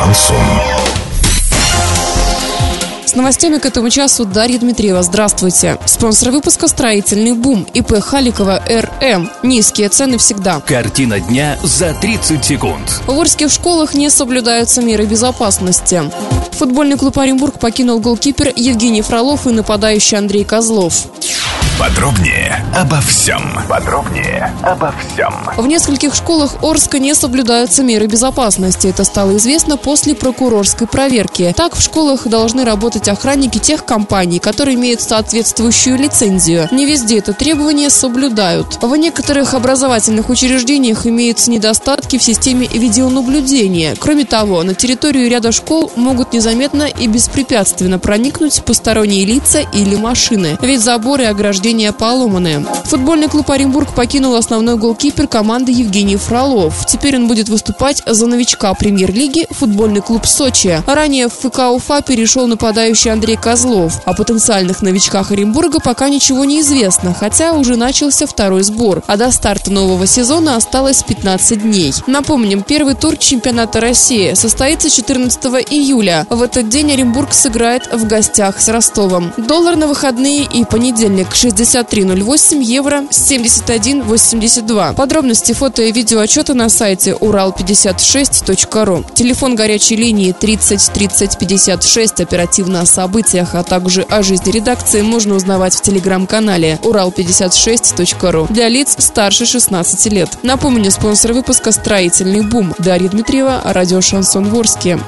Шансон. С новостями к этому часу Дарья Дмитриева. Здравствуйте. Спонсор выпуска «Строительный бум» ИП Халикова РМ. Низкие цены всегда. Картина дня за 30 секунд. В Орске в школах не соблюдаются меры безопасности. Футбольный клуб Оренбург покинул голкипер Евгений Фролов и нападающий Андрей Козлов. Подробнее обо всем. Подробнее обо всем. В нескольких школах Орска не соблюдаются меры безопасности. Это стало известно после прокурорской проверки. Так, в школах должны работать охранники тех компаний, которые имеют соответствующую лицензию. Не везде это требование соблюдают. В некоторых образовательных учреждениях имеются недостатки в системе видеонаблюдения. Кроме того, на территорию ряда школ могут незаметно и беспрепятственно проникнуть посторонние лица или машины. Ведь заборы и ограждения повреждения поломаны. Футбольный клуб Оренбург покинул основной голкипер команды Евгений Фролов. Теперь он будет выступать за новичка премьер-лиги футбольный клуб Сочи. Ранее в ФК Уфа перешел нападающий Андрей Козлов. О потенциальных новичках Оренбурга пока ничего не известно, хотя уже начался второй сбор, а до старта нового сезона осталось 15 дней. Напомним, первый тур чемпионата России состоится 14 июля. В этот день Оренбург сыграет в гостях с Ростовом. Доллар на выходные и понедельник 60 6308 евро 7182. Подробности фото и видео отчета на сайте урал56.ру. Телефон горячей линии 30 30 56. Оперативно о событиях, а также о жизни редакции можно узнавать в телеграм-канале урал56.ру для лиц старше 16 лет. Напомню, спонсор выпуска «Строительный бум». Дарья Дмитриева, радио «Шансон Ворске».